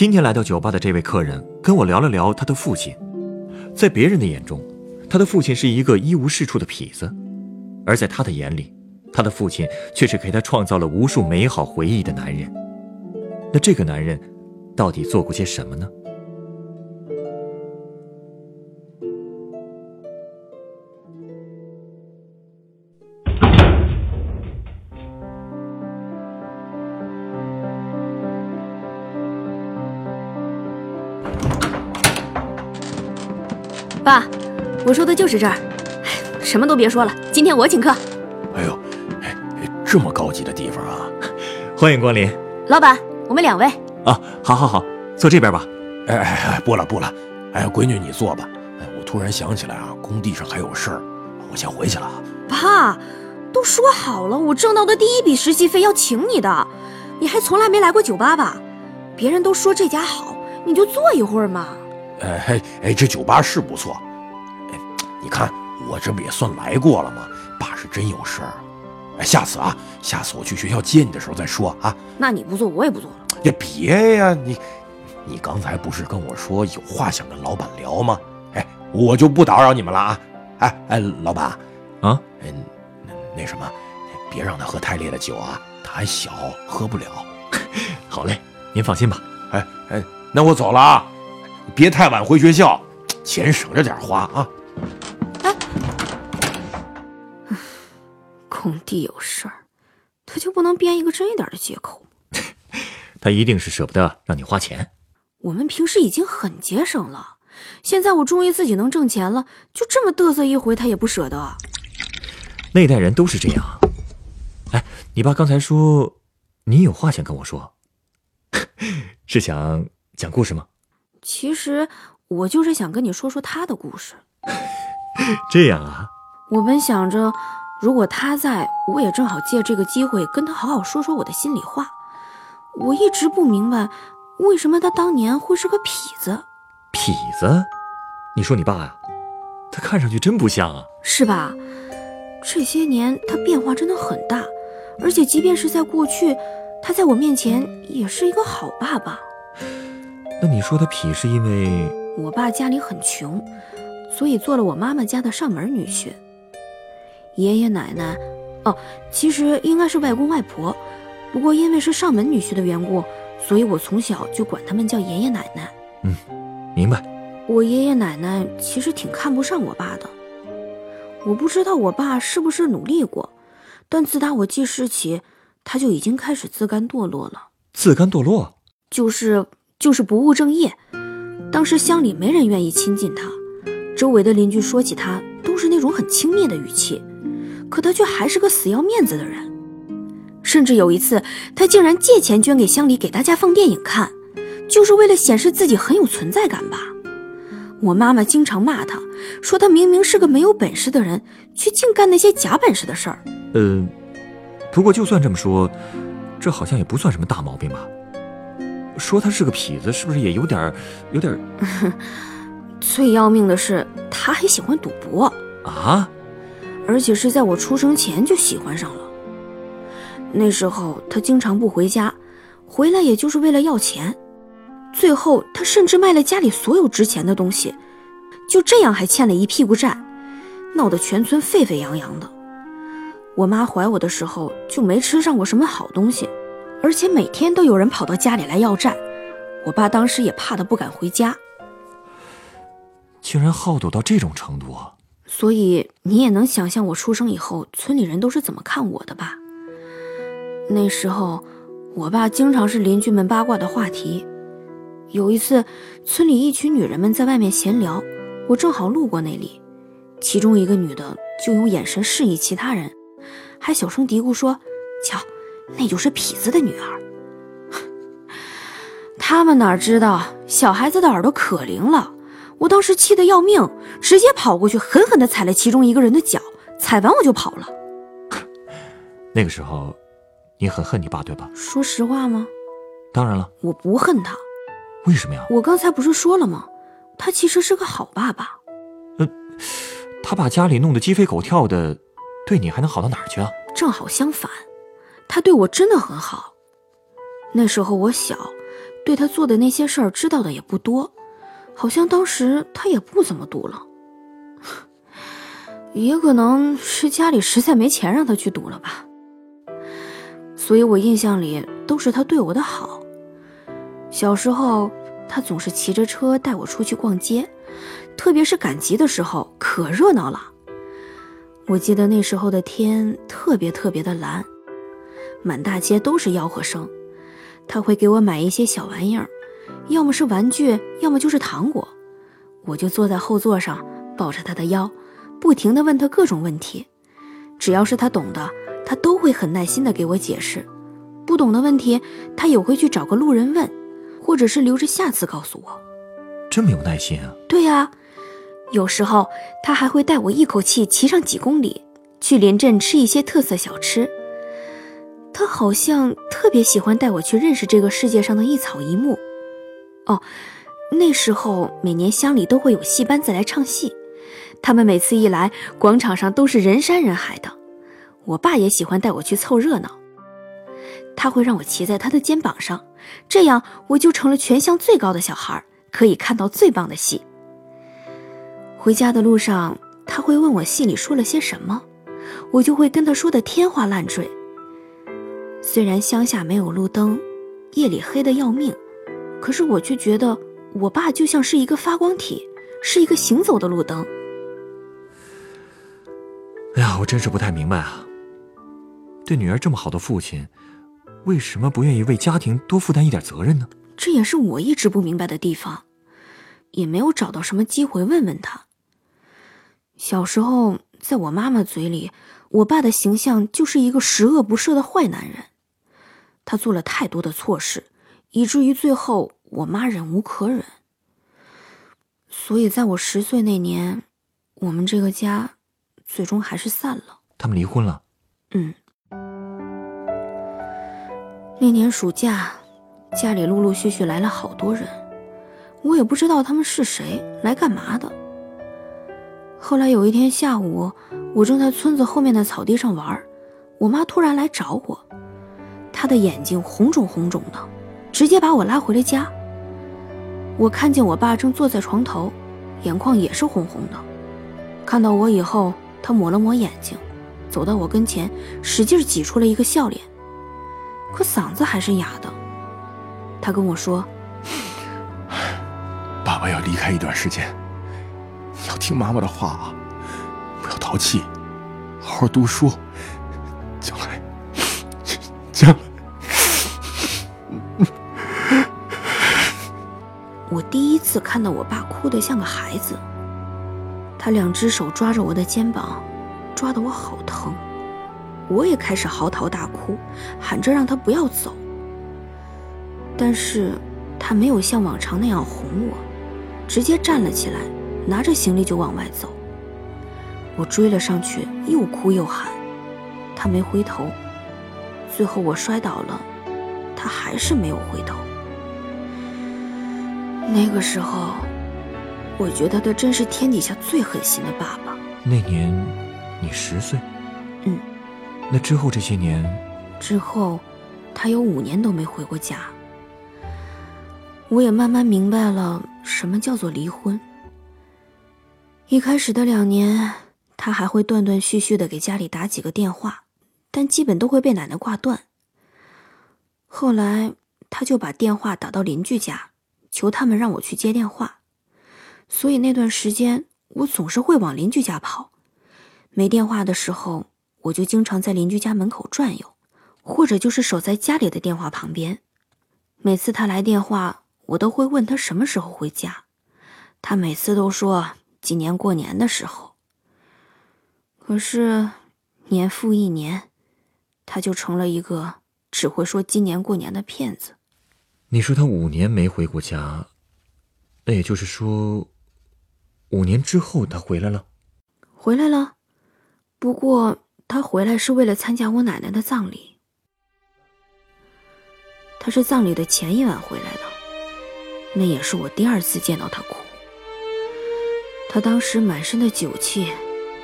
今天来到酒吧的这位客人跟我聊了聊他的父亲。在别人的眼中，他的父亲是一个一无是处的痞子，而在他的眼里，他的父亲却是给他创造了无数美好回忆的男人。那这个男人到底做过些什么呢？爸，我说的就是这儿。哎，什么都别说了，今天我请客。哎呦，哎，这么高级的地方啊！欢迎光临，老板，我们两位。啊，好好好，坐这边吧。哎哎哎，不了不了，哎，闺女你坐吧。哎，我突然想起来啊，工地上还有事儿，我先回去了。爸，都说好了，我挣到的第一笔实习费要请你的。你还从来没来过酒吧吧？别人都说这家好，你就坐一会儿嘛。哎嘿哎，这酒吧是不错。哎，你看我这不也算来过了吗？爸是真有事儿。哎，下次啊，下次我去学校接你的时候再说啊。那你不做，我也不做了。也，别呀，你你刚才不是跟我说有话想跟老板聊吗？哎，我就不打扰你们了啊。哎哎，老板，啊，嗯，那那什么，别让他喝太烈的酒啊，他还小，喝不了。好嘞，您放心吧。哎哎，那我走了啊。别太晚回学校，钱省着点花啊！哎，工地有事儿，他就不能编一个真一点的借口？他一定是舍不得让你花钱。我们平时已经很节省了，现在我终于自己能挣钱了，就这么嘚瑟一回，他也不舍得。那代人都是这样。哎，你爸刚才说你有话想跟我说，是想讲故事吗？其实我就是想跟你说说他的故事。这样啊，我本想着，如果他在，我也正好借这个机会跟他好好说说我的心里话。我一直不明白，为什么他当年会是个痞子。痞子？你说你爸呀？他看上去真不像啊，是吧？这些年他变化真的很大，而且即便是在过去，他在我面前也是一个好爸爸。那你说他痞是因为我爸家里很穷，所以做了我妈妈家的上门女婿。爷爷奶奶，哦，其实应该是外公外婆，不过因为是上门女婿的缘故，所以我从小就管他们叫爷爷奶奶。嗯，明白。我爷爷奶奶其实挺看不上我爸的，我不知道我爸是不是努力过，但自打我记事起，他就已经开始自甘堕落了。自甘堕落？就是。就是不务正业，当时乡里没人愿意亲近他，周围的邻居说起他都是那种很轻蔑的语气，可他却还是个死要面子的人。甚至有一次，他竟然借钱捐给乡里给大家放电影看，就是为了显示自己很有存在感吧。我妈妈经常骂他，说他明明是个没有本事的人，却净干那些假本事的事儿。呃，不过就算这么说，这好像也不算什么大毛病吧。说他是个痞子，是不是也有点有点 最要命的是，他还喜欢赌博啊！而且是在我出生前就喜欢上了。那时候他经常不回家，回来也就是为了要钱。最后他甚至卖了家里所有值钱的东西，就这样还欠了一屁股债，闹得全村沸沸扬扬的。我妈怀我的时候就没吃上过什么好东西。而且每天都有人跑到家里来要债，我爸当时也怕得不敢回家。竟然好赌到这种程度，所以你也能想象我出生以后村里人都是怎么看我的吧？那时候，我爸经常是邻居们八卦的话题。有一次，村里一群女人们在外面闲聊，我正好路过那里，其中一个女的就用眼神示意其他人，还小声嘀咕说：“瞧。”那就是痞子的女儿。他们哪知道，小孩子的耳朵可灵了。我当时气得要命，直接跑过去，狠狠地踩了其中一个人的脚，踩完我就跑了。那个时候，你很恨你爸，对吧？说实话吗？当然了，我不恨他。为什么呀？我刚才不是说了吗？他其实是个好爸爸。呃，他把家里弄得鸡飞狗跳的，对你还能好到哪儿去啊？正好相反，他对我真的很好。那时候我小，对他做的那些事儿知道的也不多，好像当时他也不怎么赌了。也可能是家里实在没钱让他去赌了吧。所以我印象里都是他对我的好。小时候，他总是骑着车带我出去逛街，特别是赶集的时候，可热闹了。我记得那时候的天特别特别的蓝，满大街都是吆喝声。他会给我买一些小玩意儿，要么是玩具，要么就是糖果。我就坐在后座上，抱着他的腰，不停地问他各种问题。只要是他懂的，他都会很耐心地给我解释；不懂的问题，他也会去找个路人问。或者是留着下次告诉我，这么有耐心啊？对呀，有时候他还会带我一口气骑上几公里，去邻镇吃一些特色小吃。他好像特别喜欢带我去认识这个世界上的一草一木。哦，那时候每年乡里都会有戏班子来唱戏，他们每次一来，广场上都是人山人海的。我爸也喜欢带我去凑热闹，他会让我骑在他的肩膀上。这样我就成了全乡最高的小孩，可以看到最棒的戏。回家的路上，他会问我戏里说了些什么，我就会跟他说的天花乱坠。虽然乡下没有路灯，夜里黑得要命，可是我却觉得我爸就像是一个发光体，是一个行走的路灯。哎呀，我真是不太明白啊！对女儿这么好的父亲。为什么不愿意为家庭多负担一点责任呢？这也是我一直不明白的地方，也没有找到什么机会问问他。小时候，在我妈妈嘴里，我爸的形象就是一个十恶不赦的坏男人，他做了太多的错事，以至于最后我妈忍无可忍。所以，在我十岁那年，我们这个家最终还是散了。他们离婚了。嗯。那年暑假，家里陆陆续续来了好多人，我也不知道他们是谁，来干嘛的。后来有一天下午，我正在村子后面的草地上玩，我妈突然来找我，她的眼睛红肿红肿的，直接把我拉回了家。我看见我爸正坐在床头，眼眶也是红红的。看到我以后，他抹了抹眼睛，走到我跟前，使劲挤出了一个笑脸。可嗓子还是哑的。他跟我说：“爸爸要离开一段时间，要听妈妈的话啊，淘气，好好读书，将来，将来。”我第一次看到我爸哭得像个孩子，他两只手抓着我的肩膀，抓得我好疼。我也开始嚎啕大哭，喊着让他不要走。但是，他没有像往常那样哄我，直接站了起来，拿着行李就往外走。我追了上去，又哭又喊，他没回头。最后我摔倒了，他还是没有回头。那个时候，我觉得他真是天底下最狠心的爸爸。那年，你十岁。嗯。那之后这些年，之后，他有五年都没回过家。我也慢慢明白了什么叫做离婚。一开始的两年，他还会断断续续的给家里打几个电话，但基本都会被奶奶挂断。后来，他就把电话打到邻居家，求他们让我去接电话。所以那段时间，我总是会往邻居家跑。没电话的时候。我就经常在邻居家门口转悠，或者就是守在家里的电话旁边。每次他来电话，我都会问他什么时候回家。他每次都说今年过年的时候。可是年复一年，他就成了一个只会说今年过年的骗子。你说他五年没回过家，那也就是说，五年之后他回来了。回来了，不过他回来是为了参加我奶奶的葬礼。他是葬礼的前一晚回来的，那也是我第二次见到他哭。他当时满身的酒气，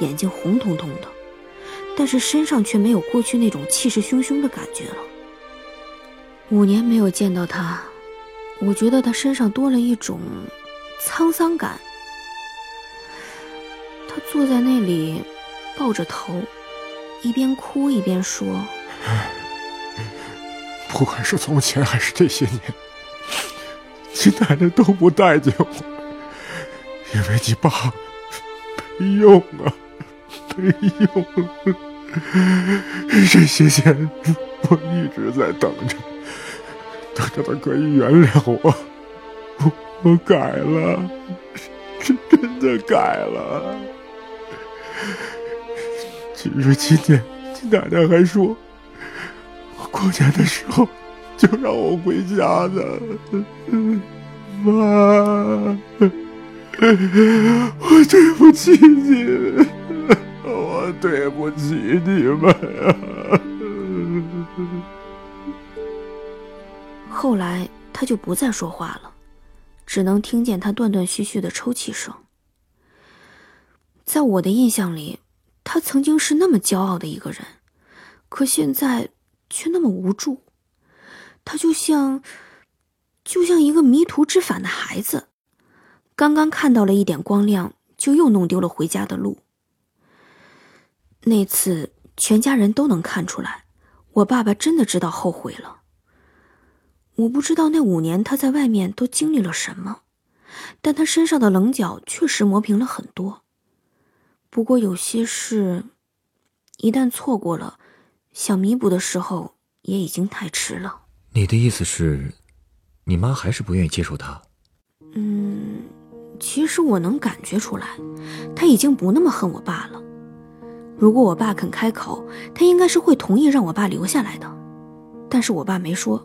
眼睛红彤彤的，但是身上却没有过去那种气势汹汹的感觉了。五年没有见到他，我觉得他身上多了一种沧桑感。他坐在那里，抱着头，一边哭一边说：“不管是从前还是这些年，你奶奶都不待见我，因为你爸没用啊，没用。这些年我一直在等着，等着他可以原谅我。我我改了，是真的改了。”其实今天，你奶奶还说，过年的时候就让我回家的。妈，我对不起你，我对不起你们啊。后来他就不再说话了，只能听见他断断续续的抽泣声。在我的印象里，他曾经是那么骄傲的一个人，可现在却那么无助。他就像，就像一个迷途知返的孩子，刚刚看到了一点光亮，就又弄丢了回家的路。那次，全家人都能看出来，我爸爸真的知道后悔了。我不知道那五年他在外面都经历了什么，但他身上的棱角确实磨平了很多。不过有些事，一旦错过了，想弥补的时候也已经太迟了。你的意思是，你妈还是不愿意接受他？嗯，其实我能感觉出来，他已经不那么恨我爸了。如果我爸肯开口，他应该是会同意让我爸留下来的。但是我爸没说，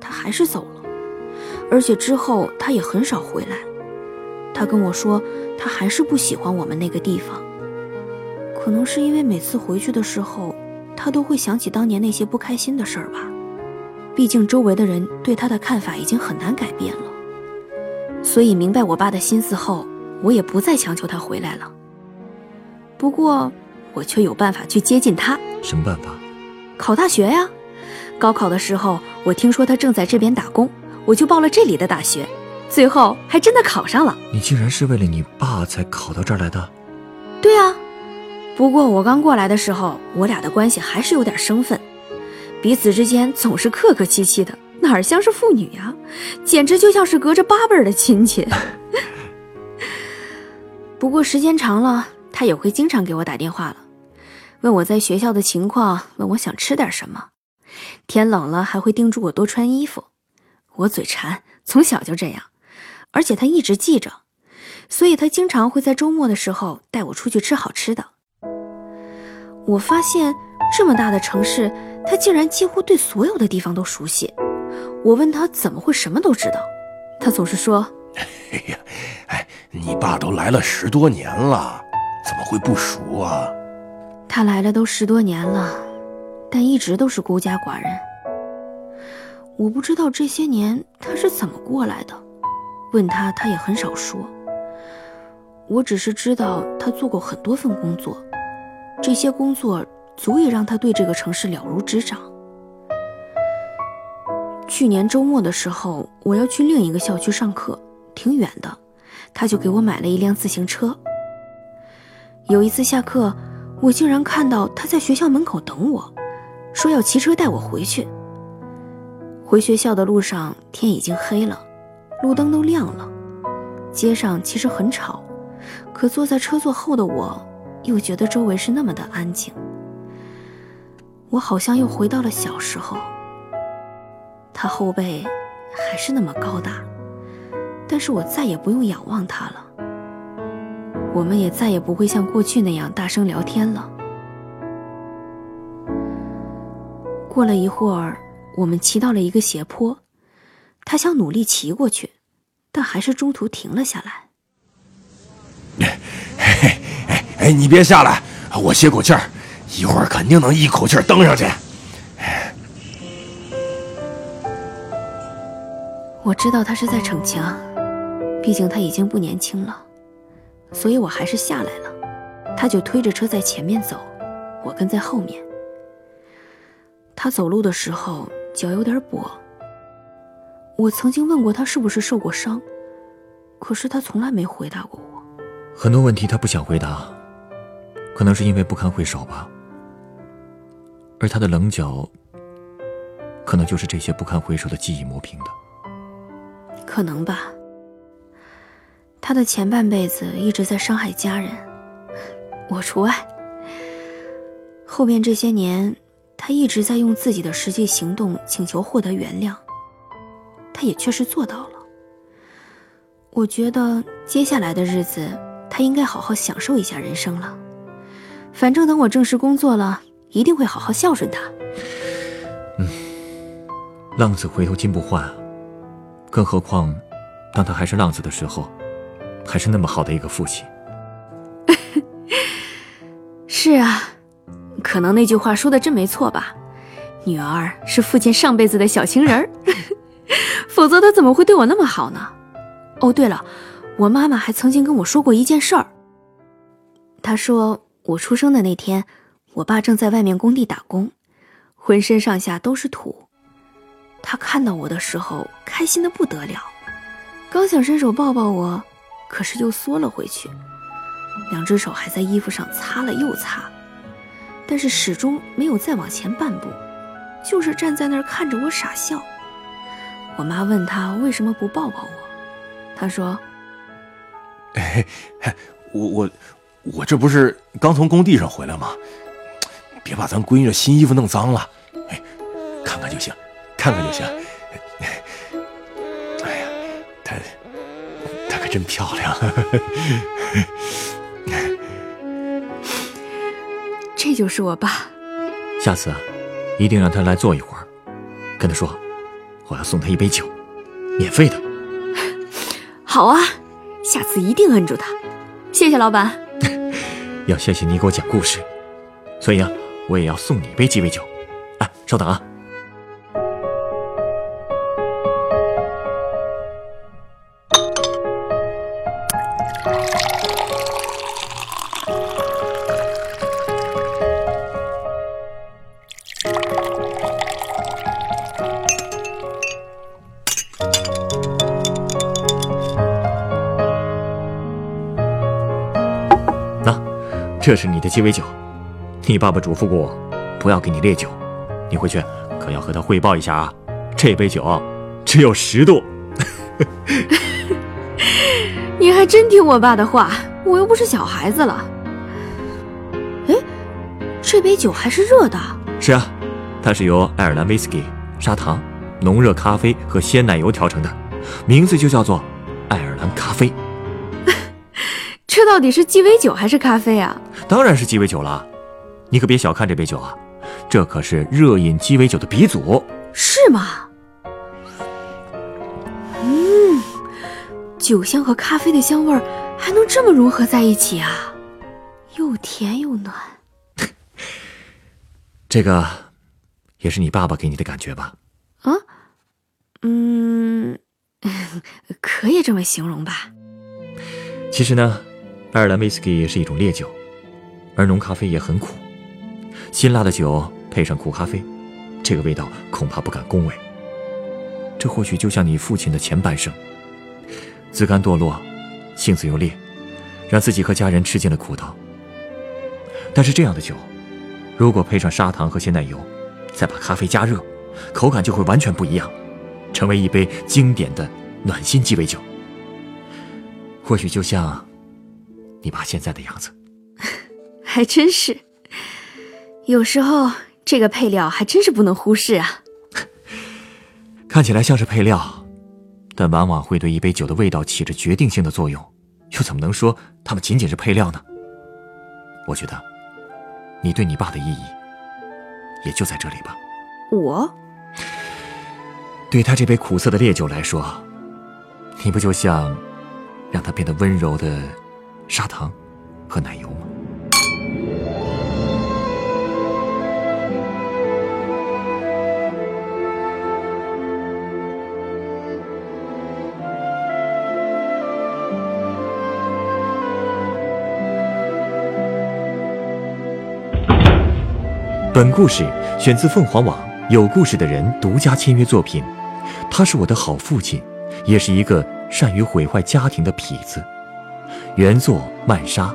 他还是走了，而且之后他也很少回来。他跟我说，他还是不喜欢我们那个地方。可能是因为每次回去的时候，他都会想起当年那些不开心的事儿吧。毕竟周围的人对他的看法已经很难改变了。所以明白我爸的心思后，我也不再强求他回来了。不过我却有办法去接近他。什么办法？考大学呀！高考的时候，我听说他正在这边打工，我就报了这里的大学，最后还真的考上了。你竟然是为了你爸才考到这儿来的？对啊。不过我刚过来的时候，我俩的关系还是有点生分，彼此之间总是客客气气的，哪儿像是父女呀，简直就像是隔着八辈儿的亲戚。不过时间长了，他也会经常给我打电话了，问我在学校的情况，问我想吃点什么，天冷了还会叮嘱我多穿衣服。我嘴馋，从小就这样，而且他一直记着，所以他经常会在周末的时候带我出去吃好吃的。我发现这么大的城市，他竟然几乎对所有的地方都熟悉。我问他怎么会什么都知道，他总是说：“哎呀，哎，你爸都来了十多年了，怎么会不熟啊？”他来了都十多年了，但一直都是孤家寡人。我不知道这些年他是怎么过来的，问他他也很少说。我只是知道他做过很多份工作。这些工作足以让他对这个城市了如指掌。去年周末的时候，我要去另一个校区上课，挺远的，他就给我买了一辆自行车。有一次下课，我竟然看到他在学校门口等我，说要骑车带我回去。回学校的路上，天已经黑了，路灯都亮了，街上其实很吵，可坐在车座后的我。又觉得周围是那么的安静，我好像又回到了小时候。他后背还是那么高大，但是我再也不用仰望他了。我们也再也不会像过去那样大声聊天了。过了一会儿，我们骑到了一个斜坡，他想努力骑过去，但还是中途停了下来。哎 哎，你别下来，我歇口气儿，一会儿肯定能一口气蹬上去。我知道他是在逞强，毕竟他已经不年轻了，所以我还是下来了。他就推着车在前面走，我跟在后面。他走路的时候脚有点跛，我曾经问过他是不是受过伤，可是他从来没回答过我。很多问题他不想回答，可能是因为不堪回首吧。而他的棱角，可能就是这些不堪回首的记忆磨平的。可能吧。他的前半辈子一直在伤害家人，我除外。后面这些年，他一直在用自己的实际行动请求获得原谅，他也确实做到了。我觉得接下来的日子，他应该好好享受一下人生了。反正等我正式工作了，一定会好好孝顺他。嗯，浪子回头金不换啊。更何况，当他还是浪子的时候，还是那么好的一个父亲。是啊，可能那句话说的真没错吧？女儿是父亲上辈子的小情人儿，否则他怎么会对我那么好呢？哦，对了，我妈妈还曾经跟我说过一件事儿。她说我出生的那天，我爸正在外面工地打工，浑身上下都是土。他看到我的时候，开心的不得了，刚想伸手抱抱我，可是又缩了回去，两只手还在衣服上擦了又擦，但是始终没有再往前半步，就是站在那儿看着我傻笑。我妈问他为什么不抱抱我，他说：“哎，我我我这不是刚从工地上回来吗？别把咱闺女的新衣服弄脏了，哎，看看就行。”看看就行。哎呀，她她可真漂亮。这就是我爸。下次啊，一定让他来坐一会儿，跟他说，我要送他一杯酒，免费的。好啊，下次一定摁住他。谢谢老板。要谢谢你给我讲故事，所以啊，我也要送你一杯鸡尾酒。哎，稍等啊。这是你的鸡尾酒，你爸爸嘱咐过我，不要给你烈酒。你回去可要和他汇报一下啊，这杯酒只有十度。你还真听我爸的话，我又不是小孩子了。哎，这杯酒还是热的。是啊，它是由爱尔兰威士忌、砂糖、浓热咖啡和鲜奶油调成的，名字就叫做爱尔兰咖啡。这到底是鸡尾酒还是咖啡啊？当然是鸡尾酒了，你可别小看这杯酒啊，这可是热饮鸡尾酒的鼻祖。是吗？嗯，酒香和咖啡的香味儿还能这么融合在一起啊，又甜又暖。这个也是你爸爸给你的感觉吧？啊，嗯，可以这么形容吧。其实呢。爱尔兰威士忌是一种烈酒，而浓咖啡也很苦。辛辣的酒配上苦咖啡，这个味道恐怕不敢恭维。这或许就像你父亲的前半生，自甘堕落，性子又烈，让自己和家人吃尽了苦头。但是这样的酒，如果配上砂糖和鲜奶油，再把咖啡加热，口感就会完全不一样，成为一杯经典的暖心鸡尾酒。或许就像……你爸现在的样子，还真是。有时候这个配料还真是不能忽视啊。看起来像是配料，但往往会对一杯酒的味道起着决定性的作用。又怎么能说它们仅仅是配料呢？我觉得，你对你爸的意义，也就在这里吧。我，对他这杯苦涩的烈酒来说，你不就像让他变得温柔的？砂糖和奶油吗？本故事选自凤凰网有故事的人独家签约作品。他是我的好父亲，也是一个善于毁坏家庭的痞子。原作曼莎，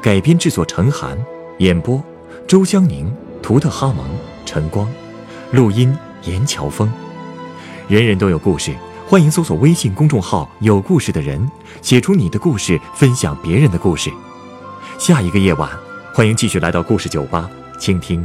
改编制作陈寒，演播周江宁、图特哈蒙、陈光，录音严乔峰。人人都有故事，欢迎搜索微信公众号“有故事的人”，写出你的故事，分享别人的故事。下一个夜晚，欢迎继续来到故事酒吧，倾听